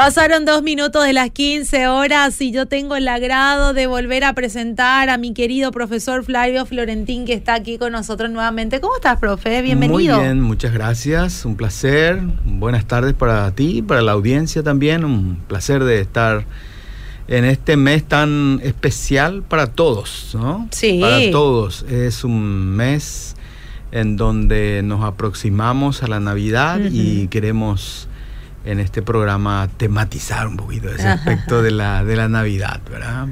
Pasaron dos minutos de las 15 horas y yo tengo el agrado de volver a presentar a mi querido profesor Flavio Florentín que está aquí con nosotros nuevamente. ¿Cómo estás, profe? Bienvenido. Muy bien, muchas gracias. Un placer. Buenas tardes para ti, para la audiencia también. Un placer de estar en este mes tan especial para todos, ¿no? Sí. Para todos. Es un mes en donde nos aproximamos a la Navidad y queremos en este programa tematizar un poquito ese aspecto de la, de la Navidad, ¿verdad?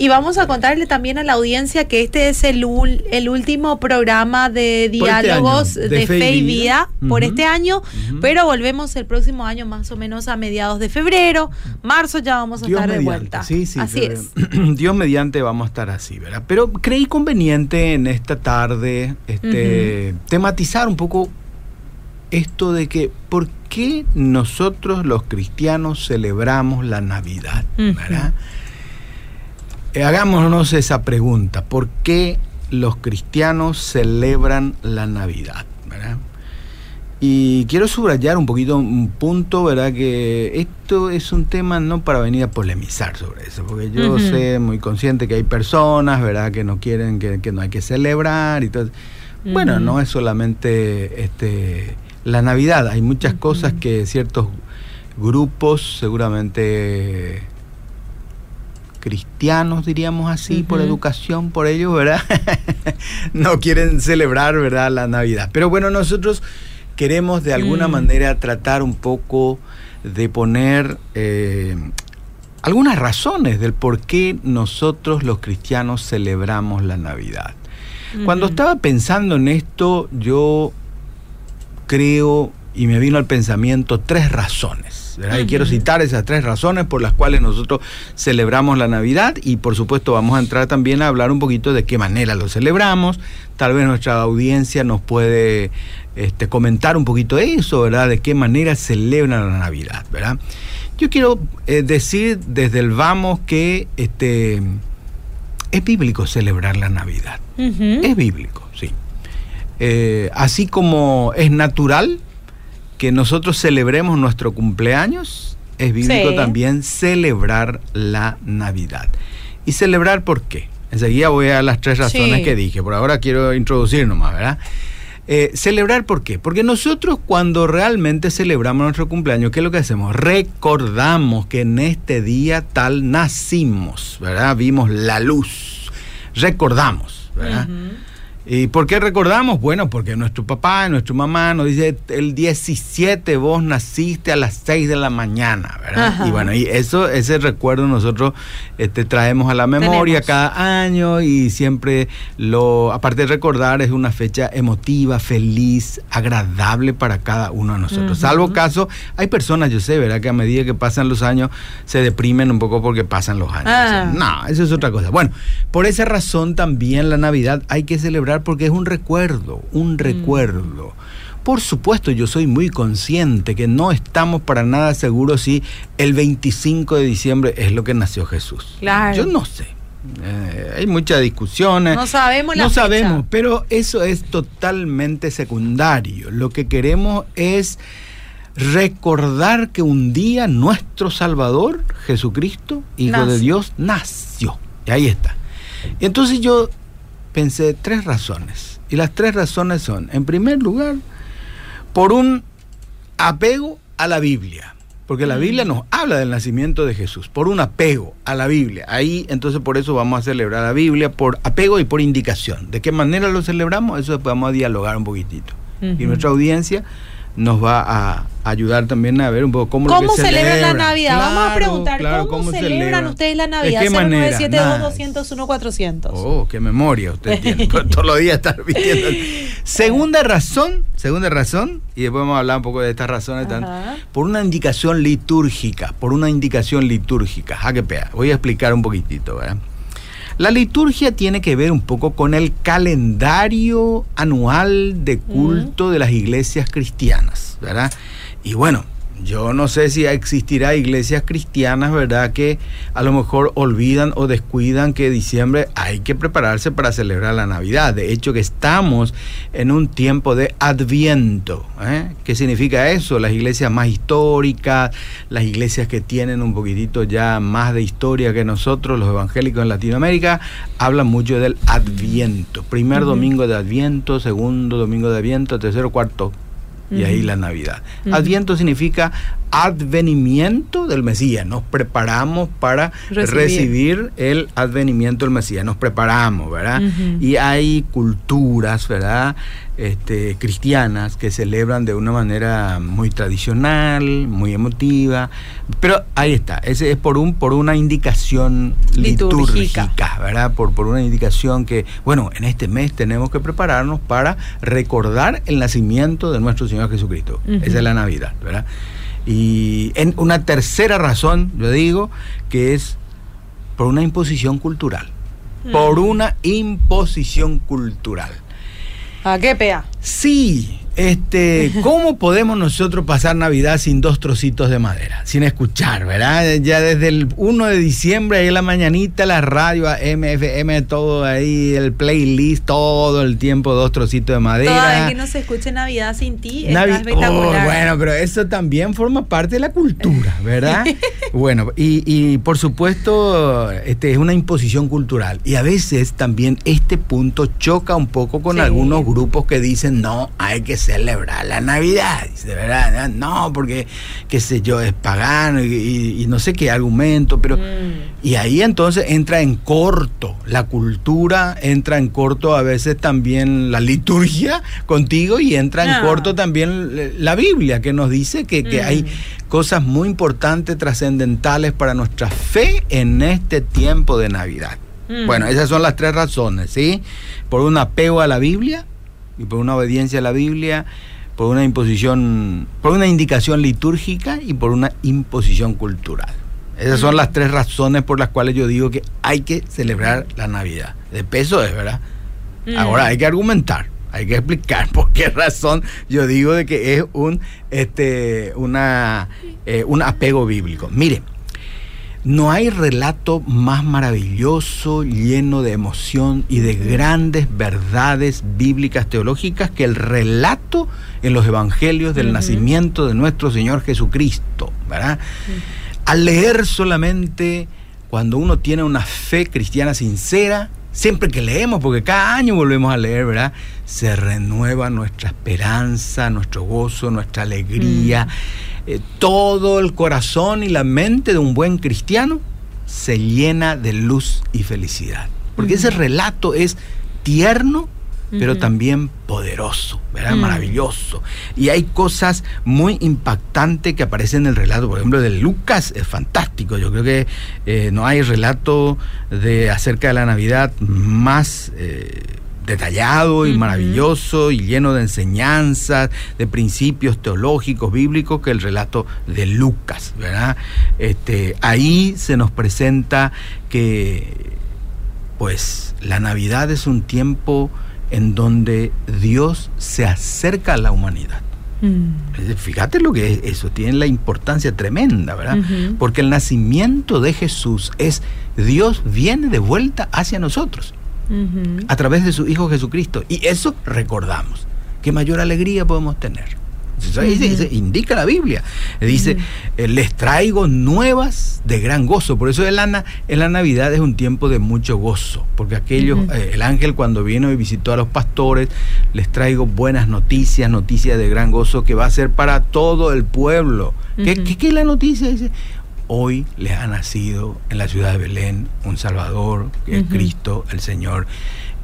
Y vamos a contarle también a la audiencia que este es el, el último programa de este diálogos de, fe y vida, por este año, pero volvemos el próximo año más o menos a mediados de febrero, marzo ya vamos a estar de vuelta. Sí, sí, así es. Dios mediante vamos a estar así, ¿verdad? Pero creí conveniente en esta tarde este, tematizar un poco esto de que por qué nosotros los cristianos celebramos la Navidad, ¿verdad? Eh, hagámonos esa pregunta, ¿por qué los cristianos celebran la Navidad? ¿verdad? Y quiero subrayar un poquito un punto, ¿verdad? Que esto es un tema no para venir a polemizar sobre eso, porque yo sé muy consciente que hay personas, ¿verdad? Que no quieren, que, no hay que celebrar y todo. Bueno, no es solamente este la Navidad. Hay muchas cosas que ciertos grupos, seguramente cristianos, diríamos así, por educación, por ellos, ¿verdad? no quieren celebrar, ¿verdad?, la Navidad. Pero bueno, nosotros queremos de alguna mm. manera tratar un poco de poner eh, algunas razones del por qué nosotros los cristianos celebramos la Navidad. Cuando estaba pensando en esto, yo creo y me vino al pensamiento tres razones. Y quiero citar esas tres razones por las cuales nosotros celebramos la Navidad y por supuesto vamos a entrar también a hablar un poquito de qué manera lo celebramos. Tal vez nuestra audiencia nos puede este, comentar un poquito eso, ¿verdad? De qué manera celebran la Navidad, ¿verdad? Yo quiero eh, decir desde el vamos que este, es bíblico celebrar la Navidad. Es bíblico. Eh, así como es natural que nosotros celebremos nuestro cumpleaños, es bíblico también celebrar la Navidad. ¿Y celebrar por qué? Enseguida voy a las tres razones que dije. Por ahora quiero introducir nomás, ¿verdad? Eh, celebrar por qué? Porque nosotros cuando realmente celebramos nuestro cumpleaños, ¿qué es lo que hacemos? Recordamos que en este día tal nacimos, ¿verdad? Vimos la luz. Recordamos, ¿verdad? ¿Y por qué recordamos? Bueno, porque nuestro papá y nuestra mamá nos dice el 17 vos naciste a las 6 de la mañana, ¿verdad? Y bueno, y eso, ese recuerdo nosotros este, traemos a la memoria cada año y siempre lo, aparte de recordar, es una fecha emotiva, feliz, agradable para cada uno de nosotros. Salvo caso, hay personas, yo sé, ¿verdad? Que a medida que pasan los años se deprimen un poco porque pasan los años. Ah. No, eso es otra cosa. Bueno, por esa razón también la Navidad hay que celebrar porque es un recuerdo, un mm. recuerdo. Por supuesto, yo soy muy consciente que no estamos para nada seguros si el 25 de diciembre es lo que nació Jesús. Claro. Yo no sé. Eh, hay muchas discusiones. No sabemos la No sabemos, pero eso es totalmente secundario. Lo que queremos es recordar que un día nuestro Salvador, Jesucristo, Hijo de Dios, nació. Y ahí está. Entonces yo pensé tres razones. Y las tres razones son, en primer lugar, por un apego a la Biblia. Porque la Biblia mm. nos habla del nacimiento de Jesús, por un apego a la Biblia. Ahí entonces por eso vamos a celebrar la Biblia, por apego y por indicación. ¿De qué manera lo celebramos? Eso después vamos a dialogar un poquitito. Y nuestra audiencia nos va a ayudar también a ver un poco cómo, ¿Cómo celebran la Navidad. Vamos a preguntar, ¿cómo, celebran ustedes la Navidad? 0972 400 Oh, qué memoria usted tiene. Todos los días estar viendo. segunda razón, segunda razón, y después vamos a hablar un poco de estas razones, por una indicación litúrgica, por una indicación litúrgica. Ja, qué pea. Voy a explicar un poquitito, ¿verdad? La liturgia tiene que ver un poco con el calendario anual de culto de las iglesias cristianas, ¿verdad? Y bueno, yo no sé si existirá iglesias cristianas, ¿verdad? Que a lo mejor olvidan o descuidan que diciembre hay que prepararse para celebrar la Navidad. De hecho, que estamos en un tiempo de adviento. ¿eh? ¿Qué significa eso? Las iglesias más históricas, las iglesias que tienen un poquitito ya más de historia que nosotros, los evangélicos en Latinoamérica, hablan mucho del adviento. Primer domingo de adviento, segundo domingo de adviento, tercero, cuarto y ahí la Navidad. Adviento significa advenimiento del Mesías. Nos preparamos para recibir, el advenimiento del Mesías. Nos preparamos, ¿verdad? Y hay culturas, ¿verdad? Este, cristianas que celebran de una manera muy tradicional, muy emotiva, pero ahí está, ese es por un por una indicación litúrgica, ¿verdad? Por, por una indicación que, bueno, en este mes tenemos que prepararnos para recordar el nacimiento de nuestro Señor Jesucristo. Esa es la Navidad, ¿verdad? Y en una tercera razón, yo digo, que es por una imposición cultural. Por una imposición cultural. ¿A qué pea? Sí, este, ¿cómo podemos nosotros pasar Navidad sin dos trocitos de madera? Sin escuchar, ¿verdad? Ya desde el 1 de diciembre, ahí en la mañanita, la radio, MFM, todo ahí, el playlist, todo el tiempo, dos trocitos de madera. Todavía que no se escuche Navidad sin ti, Navi espectacular. Oh, bueno, pero eso también forma parte de la cultura, ¿verdad? bueno, y, y, por supuesto, este es una imposición cultural. Y a veces también este punto choca un poco con algunos grupos que dicen, no, hay que celebrar la Navidad. De verdad, no, porque, qué sé yo, es pagano y, no sé qué argumento, pero... Mm. Y ahí entonces entra en corto la cultura, entra en corto a veces también la liturgia contigo y entra en corto también la Biblia, que nos dice que, que hay mm. cosas muy importantes, trascendentales para nuestra fe en este tiempo de Navidad. Mm. Bueno, esas son las tres razones, ¿sí? Por un apego a la Biblia, y por una obediencia a la Biblia, por una imposición, por una indicación litúrgica y por una imposición cultural. Esas son las tres razones por las cuales yo digo que hay que celebrar la Navidad. De peso es, ¿verdad? Ahora hay que argumentar, hay que explicar por qué razón yo digo de que es un, este, una, eh, un apego bíblico. Mire, no hay relato más maravilloso, lleno de emoción y de grandes verdades bíblicas teológicas que el relato en los evangelios del nacimiento de nuestro Señor Jesucristo, ¿verdad? Al leer solamente cuando uno tiene una fe cristiana sincera, siempre que leemos, porque cada año volvemos a leer, ¿verdad? Se renueva nuestra esperanza, nuestro gozo, nuestra alegría. Eh, todo el corazón y la mente de un buen cristiano se llena de luz y felicidad. Porque ese relato es tierno, pero también poderoso, ¿verdad? Maravilloso. Y hay cosas muy impactantes que aparecen en el relato. Por ejemplo, de Lucas es fantástico. Yo creo que eh, no hay relato de acerca de la Navidad más eh, detallado y maravilloso y lleno de enseñanzas, de principios teológicos, bíblicos, que el relato de Lucas, ¿verdad? Este, ahí se nos presenta que, pues, la Navidad es un tiempo en donde Dios se acerca a la humanidad. Mm. Fíjate lo que es eso, tiene la importancia tremenda, ¿verdad? Porque el nacimiento de Jesús es Dios viene de vuelta hacia nosotros a través de su Hijo Jesucristo. Y eso recordamos. ¿Qué mayor alegría podemos tener? Eso indica la Biblia. Dice, eh, les traigo nuevas de gran gozo. Por eso el, la, en la Navidad es un tiempo de mucho gozo. Porque aquellos, eh, el ángel cuando vino y visitó a los pastores, les traigo buenas noticias, noticias de gran gozo que va a ser para todo el pueblo. ¿Qué, ¿Qué, es la noticia? Dice, hoy les ha nacido en la ciudad de Belén un Salvador, que es Cristo, el Señor,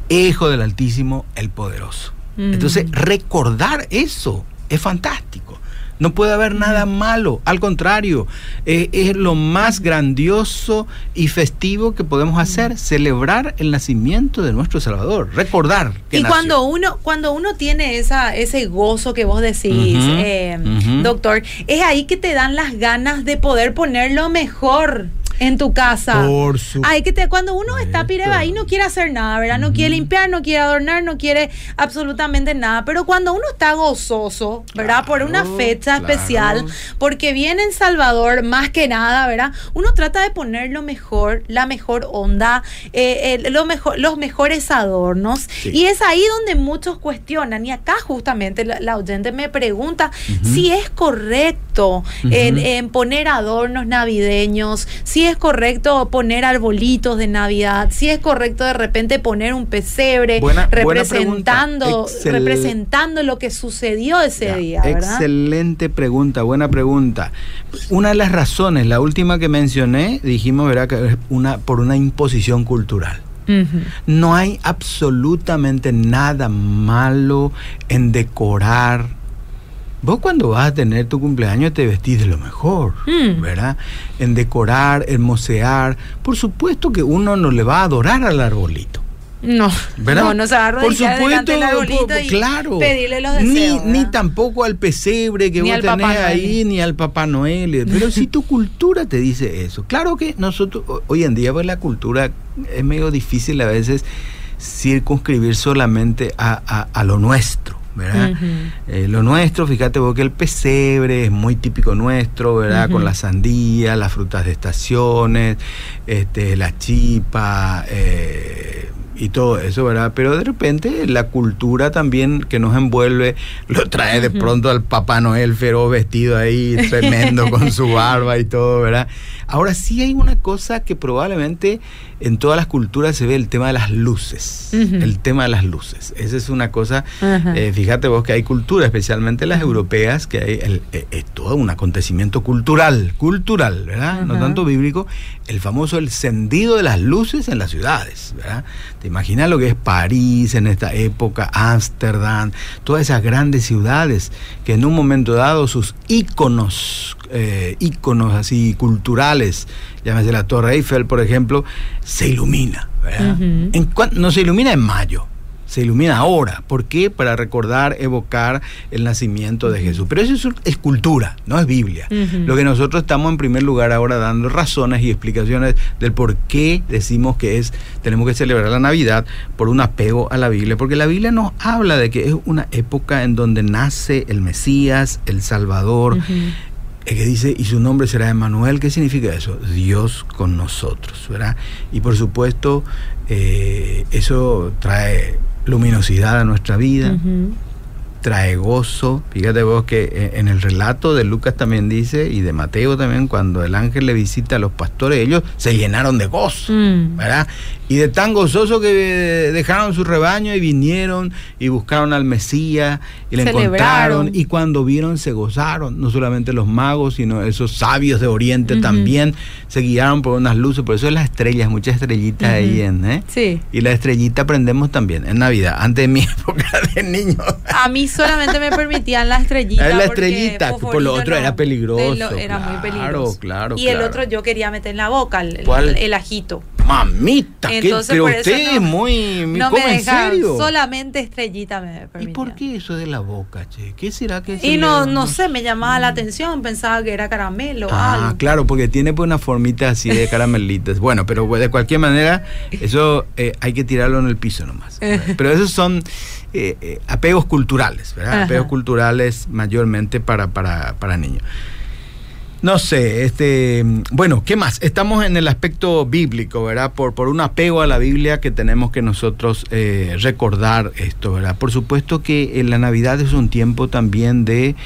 Hijo del Altísimo, el Poderoso. Entonces, recordar eso es fantástico. No puede haber nada malo, al contrario, eh, es lo más grandioso y festivo que podemos hacer, celebrar el nacimiento de nuestro Salvador, recordar. Que y cuando uno cuando uno tiene esa ese gozo que vos decís, eh, doctor, es ahí que te dan las ganas de poder poner lo mejor en tu casa. Por Ay, que te, cuando uno está pireba ahí no quiere hacer nada, ¿verdad? No quiere limpiar, no quiere adornar, no quiere absolutamente nada. Pero cuando uno está gozoso, ¿verdad? por una fecha especial, porque viene en Salvador más que nada, ¿verdad? Uno trata de poner lo mejor, la mejor onda, eh, lo mejor, los mejores adornos. Y es ahí donde muchos cuestionan. Y acá justamente la, oyente me pregunta si es correcto en, poner adornos navideños, si es correcto poner arbolitos de Navidad, si es correcto de repente poner un pesebre representando, representando lo que sucedió ese día. Excelente pregunta, buena pregunta. Una de las razones, la última que mencioné, dijimos, verá que es una, por una imposición cultural. No hay absolutamente nada malo en decorar. Vos cuando vas a tener tu cumpleaños te vestís de lo mejor, mm. ¿verdad? En decorar, en mocear. Por supuesto que uno no le va a adorar al arbolito. No, no, no se va a Por supuesto, y claro. pedirle los deseos. Ni, ni tampoco al pesebre que vos tenés ahí, ni al Papá Noel. Pero si tu cultura te dice eso. Claro que nosotros, hoy en día, pues la cultura es medio difícil a veces circunscribir solamente a, a, lo nuestro. ¿Verdad? Eh, lo nuestro, fíjate vos que el pesebre es muy típico nuestro, ¿verdad? Con la sandía, las frutas de estaciones, este, la chipa, eh, y todo eso, ¿verdad? Pero de repente la cultura también que nos envuelve lo trae de pronto al Papá Noel feroz vestido ahí, tremendo, con su barba y todo, ¿verdad? Ahora sí hay una cosa que probablemente en todas las culturas se ve el tema de las luces, el tema de las luces. Esa es una cosa, eh, fíjate vos que hay cultura, especialmente las europeas, que hay eh, es todo un acontecimiento cultural, cultural, ¿verdad? No tanto bíblico, el famoso encendido de las luces en las ciudades, ¿verdad? Te imaginas lo que es París en esta época, Ámsterdam, todas esas grandes ciudades que en un momento dado sus íconos eh, íconos así culturales, llámese la Torre Eiffel, por ejemplo, se ilumina. en no se ilumina en mayo, se ilumina ahora. ¿Por qué? Para recordar, evocar el nacimiento de Jesús. Pero eso es, cultura, no es Biblia. Lo que nosotros estamos en primer lugar ahora dando razones y explicaciones del por qué decimos que es tenemos que celebrar la Navidad por un apego a la Biblia, porque la Biblia nos habla de que es una época en donde nace el Mesías, el Salvador, es que dice, y su nombre será Emanuel, ¿qué significa eso? Dios con nosotros, ¿verdad? Y por supuesto, eh, eso trae luminosidad a nuestra vida, trae gozo. Fíjate vos que eh, en el relato de Lucas también dice, y de Mateo también, cuando el ángel le visita a los pastores, ellos se llenaron de gozo, mm. ¿verdad? Y de tan gozoso que dejaron su rebaño y vinieron y buscaron al Mesías y le encontraron. Y cuando vieron se gozaron, no solamente los magos, sino esos sabios de Oriente también se guiaron por unas luces. Por eso es las estrellas, muchas estrellitas ahí en, ¿eh? Sí. Y la estrellita aprendemos también en Navidad, antes de mi época de niño. A mí solamente me permitían la estrellita. la estrellita, por lo otro era peligroso. era muy peligroso. Claro, y el otro yo quería meter en la boca, el ajito. Mamita, Entonces, pero usted es muy... No me dejaron, solamente estrellita me. ¿Y por qué eso de la boca, che? ¿Qué será que Y no, no sé, me llamaba la atención, pensaba que era caramelo. Ah, claro, porque tiene pues una formita así de caramelitas. bueno, pero de cualquier manera, eso eh, hay que tirarlo en el piso nomás. pero esos son eh, eh, apegos culturales, ¿verdad? Apegos culturales mayormente para, para, para niños. No sé, este, bueno, ¿qué más? Estamos en el aspecto bíblico, ¿verdad? Por, por un apego a la Biblia que tenemos que nosotros eh, recordar esto, ¿verdad? Por supuesto que en la Navidad es un tiempo también de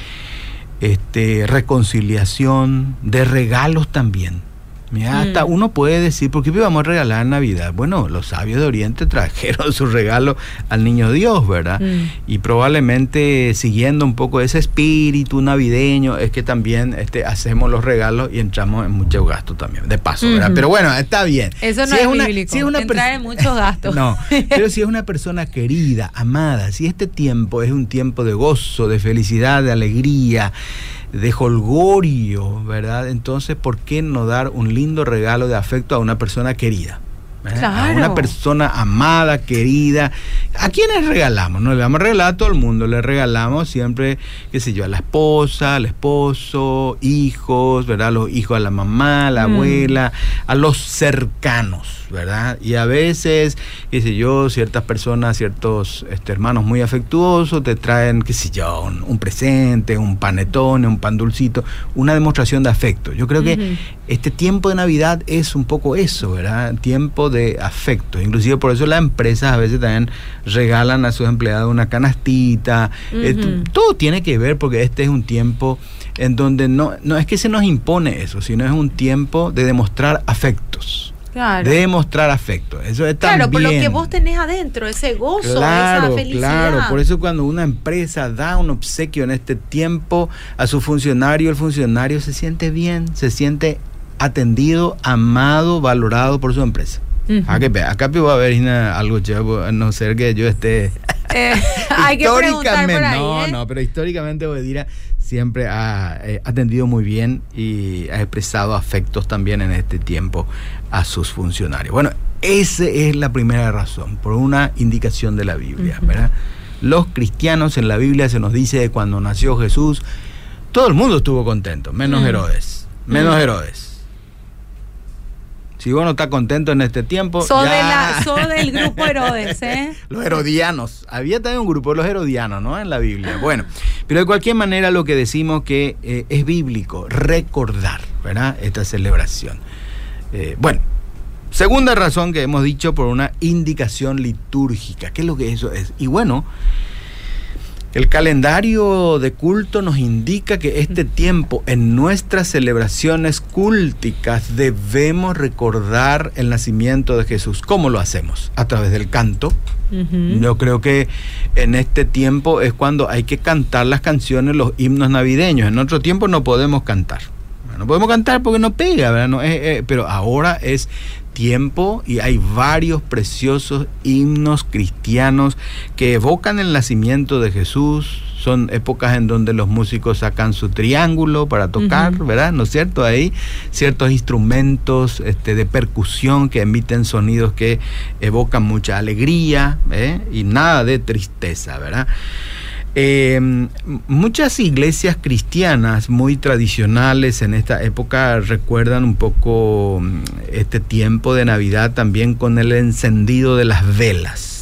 este, reconciliación, de regalos también. Mira, hasta mm. uno puede decir, ¿por qué vamos a regalar Navidad? Bueno, los sabios de Oriente trajeron su regalo al niño Dios, ¿verdad? Mm. Y probablemente siguiendo un poco ese espíritu navideño, es que también este, hacemos los regalos y entramos en mucho gasto también, de paso, ¿verdad? Pero bueno, está bien. Eso no es, una, bíblico, si es una entrar en muchos gastos. no, pero si es una persona querida, amada, si este tiempo es un tiempo de gozo, de felicidad, de alegría, de holgorio, ¿verdad? Entonces, ¿por qué no dar un lindo regalo de afecto a una persona querida? a una persona amada, querida. ¿A quiénes regalamos? No le vamos a regalar a todo el mundo, le regalamos siempre, qué sé yo, a la esposa, al esposo, hijos, ¿verdad? Los hijos a la mamá, a la mm. abuela, a los cercanos, ¿verdad? Y a veces, qué sé yo, ciertas personas, ciertos este, hermanos muy afectuosos te traen, qué sé yo, un, presente, un panetón, un pan dulcito, una demostración de afecto. Yo creo que este tiempo de Navidad es un poco eso, ¿verdad? Tiempo de afecto. Inclusive por eso las empresas a veces también regalan a sus empleados una canastita. Eh, todo tiene que ver porque este es un tiempo en donde no, no es que se nos impone eso, sino es un tiempo de demostrar afectos. Claro. De demostrar afecto. Eso es Claro, por lo que vos tenés adentro, ese gozo, esa felicidad. Claro, por eso cuando una empresa da un obsequio en este tiempo a su funcionario, el funcionario se siente bien, se siente atendido, amado, valorado por su empresa. Acá, acá va a haber algo chévere, a no ser que yo esté... Eh, hay que preguntar por ahí, No, ¿eh? no, pero históricamente Obedira siempre ha eh, atendido muy bien y ha expresado afectos también en este tiempo a sus funcionarios. Bueno, esa es la primera razón, por una indicación de la Biblia, ¿verdad? Los cristianos en la Biblia se nos dice que cuando nació Jesús, todo el mundo estuvo contento, menos Herodes, menos Herodes. Si vos no estás contento en este tiempo. Soy, del grupo Herodes, ¿eh? los herodianos. Había también un grupo de los herodianos, ¿no? En la Biblia. Bueno, pero de cualquier manera lo que decimos que eh, es bíblico, recordar, ¿verdad? Esta celebración. Eh, bueno, segunda razón que hemos dicho por una indicación litúrgica. ¿Qué es lo que eso es? Y bueno. El calendario de culto nos indica que este tiempo en nuestras celebraciones cúlticas debemos recordar el nacimiento de Jesús. ¿Cómo lo hacemos? A través del canto. Yo creo que en este tiempo es cuando hay que cantar las canciones, los himnos navideños. En otro tiempo no podemos cantar. No podemos cantar porque no pega, ¿verdad? Eh, eh, pero ahora es tiempo y hay varios preciosos himnos cristianos que evocan el nacimiento de Jesús. Son épocas en donde los músicos sacan su triángulo para tocar, ¿verdad? ¿No es cierto? Hay ciertos instrumentos este, de percusión que emiten sonidos que evocan mucha alegría ¿eh? y nada de tristeza, ¿verdad? Eh, muchas iglesias cristianas muy tradicionales en esta época recuerdan un poco mm, este tiempo de Navidad también con el encendido de las velas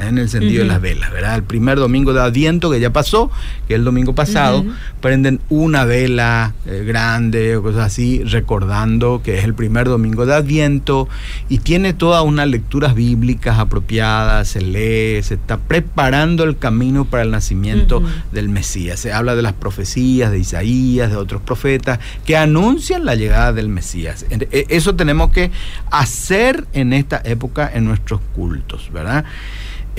en el sentido de las velas, ¿verdad? El primer domingo de Adviento que ya pasó, que es el domingo pasado, prenden una vela eh, grande o cosas así, recordando que es el primer domingo de Adviento y tiene todas unas lecturas bíblicas apropiadas, se lee, se está preparando el camino para el nacimiento del Mesías. Se habla de las profecías de Isaías, de otros profetas que anuncian la llegada del Mesías. E, eso tenemos que hacer en esta época en nuestros cultos, ¿verdad?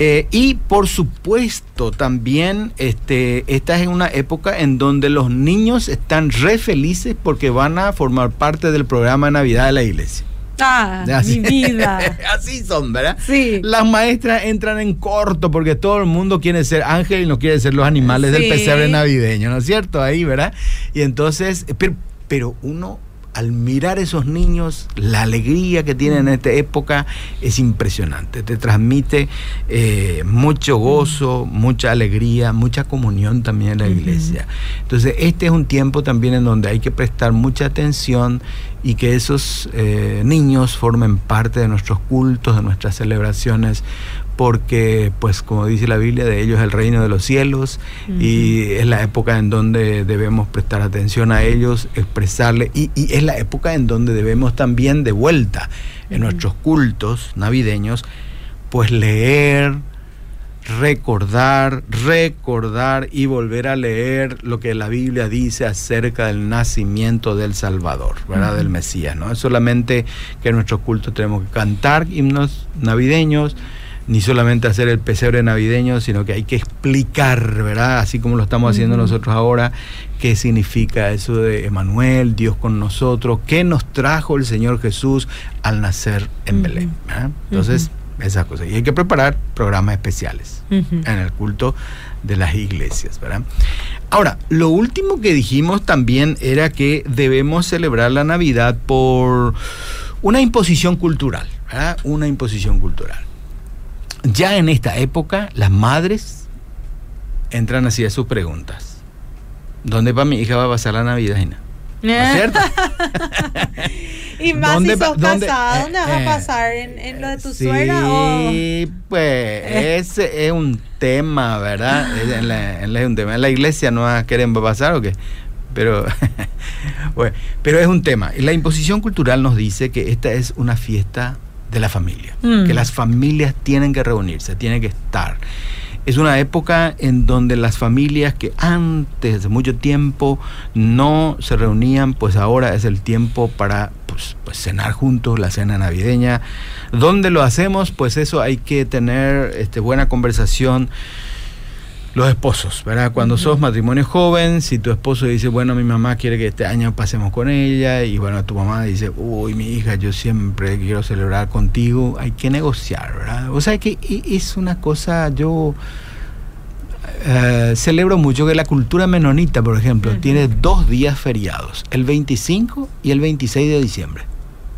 Eh, y por supuesto también este, esta es una época en donde los niños están re felices porque van a formar parte del programa de Navidad de la iglesia. Ah, mi vida. Así son, ¿verdad? Sí. Las maestras entran en corto porque todo el mundo quiere ser ángel y no quiere ser los animales del pesebre navideño, ¿no es cierto? Ahí, ¿verdad? Y entonces, pero uno al mirar esos niños, la alegría que tienen en esta época es impresionante. Te transmite eh, mucho gozo, mucha alegría, mucha comunión también en la iglesia. Entonces, este es un tiempo también en donde hay que prestar mucha atención y que esos eh, niños formen parte de nuestros cultos, de nuestras celebraciones, porque pues como dice la Biblia, de ellos es el reino de los cielos y es la época en donde debemos prestar atención a ellos, expresarle y, es la época en donde debemos también de vuelta en nuestros cultos navideños, pues leer, recordar, recordar y volver a leer lo que la Biblia dice acerca del nacimiento del Salvador, ¿verdad? Del Mesías, ¿no? Es solamente que en nuestros cultos tenemos que cantar himnos navideños, ni solamente hacer el pesebre navideño, sino que hay que explicar, ¿verdad? Así como lo estamos haciendo nosotros ahora, qué significa eso de Emanuel, Dios con nosotros, qué nos trajo el Señor Jesús al nacer en Belén. Entonces, esas cosas. Y hay que preparar programas especiales en el culto de las iglesias, ¿verdad? Ahora, lo último que dijimos también era que debemos celebrar la Navidad por una imposición cultural. Una imposición cultural. Ya en esta época, las madres entran así a sus preguntas. ¿Dónde va mi hija va a pasar la Navidad? ¿No es cierto? y más si sos casada, ¿dónde vas a eh, pasar? ¿En, lo de tu suegra? Sí, pues ese es un tema, ¿verdad? en, la, en, la, un tema. ¿En la iglesia no quieren pasar o qué? Pero, bueno, pero es un tema. La imposición cultural nos dice que esta es una fiesta de la familia, mm. que las familias tienen que reunirse, tienen que estar. Es una época en donde las familias que antes de mucho tiempo no se reunían, pues ahora es el tiempo para pues, pues cenar juntos, la cena navideña. ¿Dónde lo hacemos? Pues eso hay que tener este, buena conversación los esposos, ¿verdad? Cuando sos matrimonio joven, si tu esposo dice, bueno, mi mamá quiere que este año pasemos con ella, y bueno, tu mamá dice, uy, mi hija, yo siempre quiero celebrar contigo, hay que negociar, ¿verdad? O sea que es una cosa, yo eh, celebro mucho que la cultura menonita, por ejemplo, tiene dos días feriados, el 25 y el 26 de diciembre.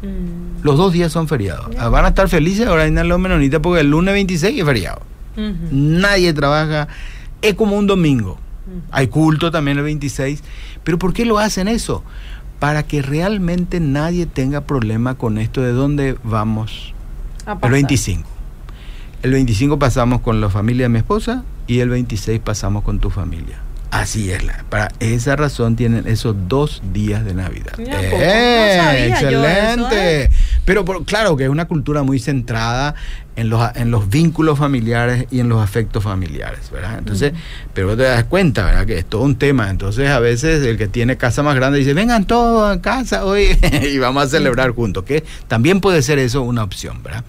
Mm. Los dos días son feriados. Ah, van a estar felices ahora en los menonitas porque el lunes 26 es feriado. Nadie trabaja es como un domingo. Hay culto también el 26. Pero ¿por qué lo hacen eso? Para que realmente nadie tenga problema con esto de dónde vamos el 25. El 25 pasamos con la familia de mi esposa y el 26 pasamos con tu familia. Así es. La, para esa razón tienen esos dos días de Navidad. Eh, excelente. ¿eh? Pero claro que es una cultura muy centrada en los, en los vínculos familiares y en los afectos familiares, ¿verdad? Entonces, pero te das cuenta, ¿verdad? Que es todo un tema. Entonces, a veces el que tiene casa más grande dice, vengan todos a casa hoy y vamos a celebrar juntos, que también puede ser eso una opción, ¿verdad?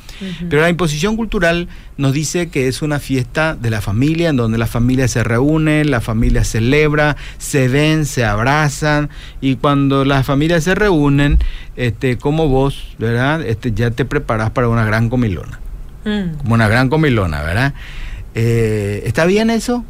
Pero la imposición cultural nos dice que es una fiesta de la familia, en donde la familia se reúne, la familia celebra, se ven, se abrazan, y cuando las familias se reúnen, este, como vos, ¿verdad? Este, ya te preparas para una gran comilona. Mm. como una gran comilona, ¿verdad? Eh, ¿Está bien eso?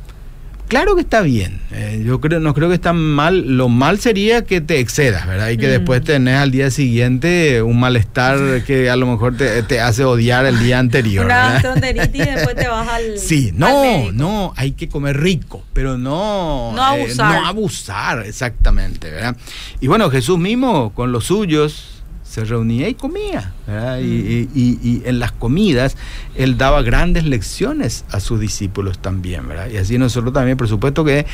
Claro que está bien. Eh, yo creo, no creo que está mal. Lo mal sería que te excedas, ¿verdad? Y que mm. después tenés al día siguiente un malestar que a lo mejor te, hace odiar el día anterior. Una y después te vas al. Sí, no, no, hay que comer rico, pero no. No abusar. no abusar, exactamente, ¿verdad? Y bueno, Jesús mismo con los suyos se reunía y comía. Mm. Y, en las comidas él daba grandes lecciones a sus discípulos también. ¿verdad? Y así nosotros también, por supuesto que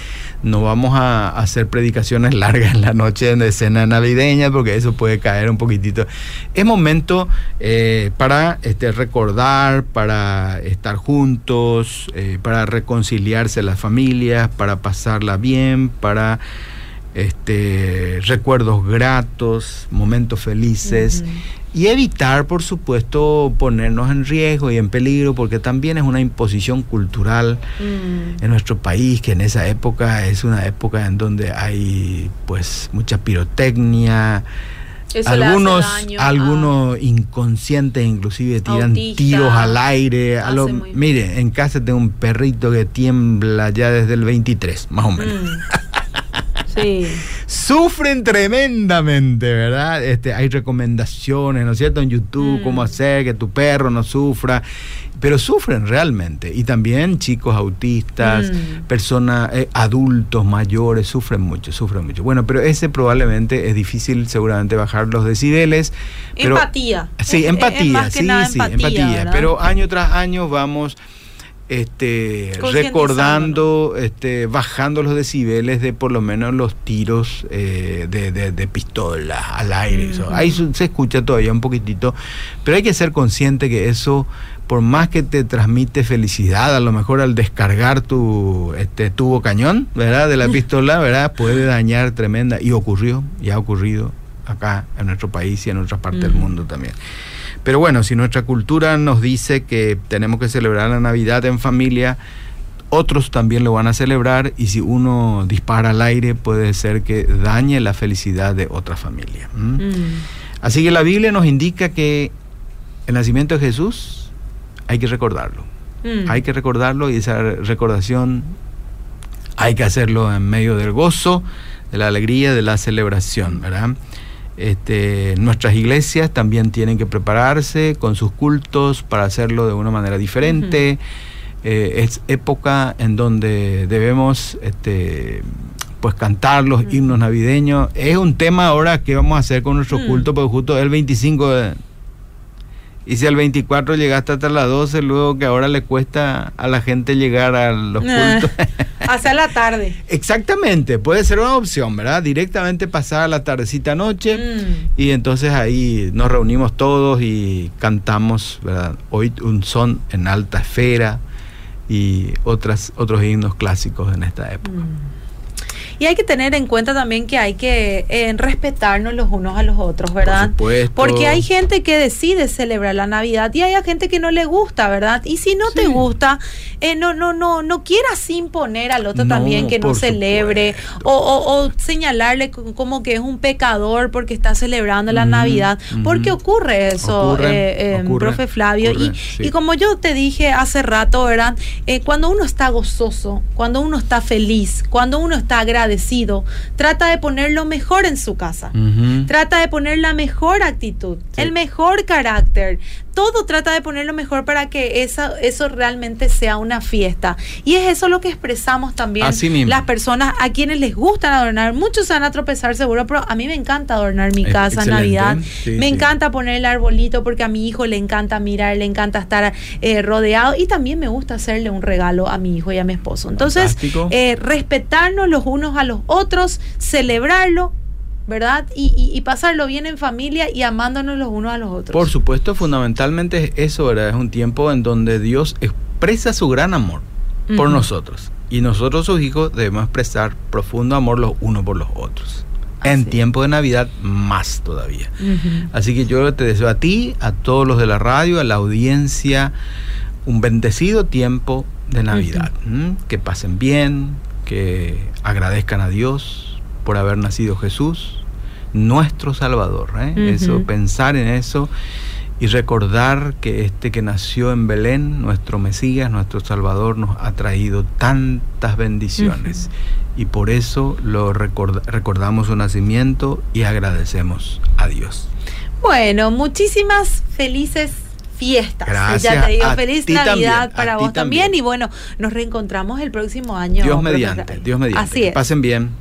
no vamos a hacer predicaciones largas en la noche de cena navideña, porque eso puede caer un poquitito. Es momento eh, para este, recordar, para estar juntos, eh, para reconciliarse las familias, para pasarla bien, para este, recuerdos gratos, momentos felices y evitar, por supuesto, ponernos en riesgo y en peligro, porque también es una imposición cultural mm. en nuestro país, que en esa época es una época en donde hay pues mucha pirotecnia. algunos algunos inconscientes inclusive tiran tiros al aire. A lo, mire, en casa tengo un perrito que tiembla ya desde el 23, más o menos. Mm. Sufren tremendamente, ¿verdad? Este, hay recomendaciones, ¿no es cierto? En YouTube, mm. cómo hacer que tu perro no sufra. Pero sufren realmente. Y también chicos autistas, mm. personas, eh, adultos mayores, sufren mucho, sufren mucho. Bueno, pero ese probablemente es difícil seguramente bajar los decibeles. empatía. Sí, empatía, sí, sí, empatía. Pero año tras año vamos este, recordando, este, bajando los decibeles de por lo menos los tiros eh, de, de, pistolas al aire. Ahí se escucha todavía un poquitito, pero hay que ser consciente que eso, por más que te transmite felicidad, a lo mejor al descargar tu este, tubo cañón, ¿verdad? De la pistola, ¿verdad? Puede dañar tremenda. Y ocurrió, y ha ocurrido acá en nuestro país y en otras partes del mundo también. Pero bueno, si nuestra cultura nos dice que tenemos que celebrar la Navidad en familia, otros también lo van a celebrar y si uno dispara al aire puede ser que dañe la felicidad de otra familia. Mm. Así que la Biblia nos indica que el nacimiento de Jesús hay que recordarlo. Mm. Hay que recordarlo y esa recordación hay que hacerlo en medio del gozo, de la alegría, de la celebración, ¿verdad? Este, nuestras iglesias también tienen que prepararse con sus cultos para hacerlo de una manera diferente. Eh, es época en donde debemos este, pues cantar los himnos navideños. Es un tema ahora que vamos a hacer con nuestro culto, porque justo el 25 de, y si al 24 llegaste hasta las 12, luego que ahora le cuesta a la gente llegar a los ah, cultos. Hacia la tarde. Exactamente, puede ser una opción, ¿verdad? Directamente pasar a la tardecita noche mm. y entonces ahí nos reunimos todos y cantamos, ¿verdad? Hoy un son en alta esfera y otras, otros himnos clásicos en esta época. Mm. Y hay que tener en cuenta también que hay que eh, respetarnos los unos a los otros, ¿verdad? Porque hay gente que decide celebrar la Navidad y hay gente que no le gusta, ¿verdad? Y si no te gusta, eh, no, no, no, no quieras imponer al otro también que no celebre o, señalarle como que es un pecador porque está celebrando la Navidad. Porque ocurre eso, eh, em, profe Flavio. y, y, como yo te dije hace rato, ¿verdad? cuando uno está gozoso, cuando uno está feliz, cuando uno está agradecido, trata de poner lo mejor en su casa, trata de poner la mejor actitud, el mejor carácter, todo trata de poner lo mejor para que esa, eso realmente sea una fiesta. Y es eso lo que expresamos también las personas a quienes les gusta adornar. Muchos se van a tropezar seguro, pero a mí me encanta adornar mi casa, Navidad. me encanta poner el arbolito porque a mi hijo le encanta mirar, le encanta estar eh, rodeado y también me gusta hacerle un regalo a mi hijo y a mi esposo. Entonces, eh, respetarnos los unos a los otros, celebrarlo, ¿verdad? Y, pasarlo bien en familia y amándonos los unos a los otros. Por supuesto, fundamentalmente es eso, ¿verdad? Es un tiempo en donde Dios expresa su gran amor por nosotros. Y nosotros, sus hijos, debemos expresar profundo amor los unos por los otros. En tiempo de Navidad, más todavía. Así que yo te deseo a ti, a todos los de la radio, a la audiencia, un bendecido tiempo de Navidad. Que pasen bien, que agradezcan a Dios por haber nacido Jesús, nuestro Salvador. ¿eh? Eso, pensar en eso y recordar que este que nació en Belén, nuestro Mesías, nuestro Salvador, nos ha traído tantas bendiciones. Y por eso lo recordamos su nacimiento y agradecemos a Dios. Bueno, muchísimas felices fiestas. Gracias. Ya te digo, feliz Navidad para vos también. Y bueno, nos reencontramos el próximo año. Dios mediante, Dios mediante. Así es. Pasen bien.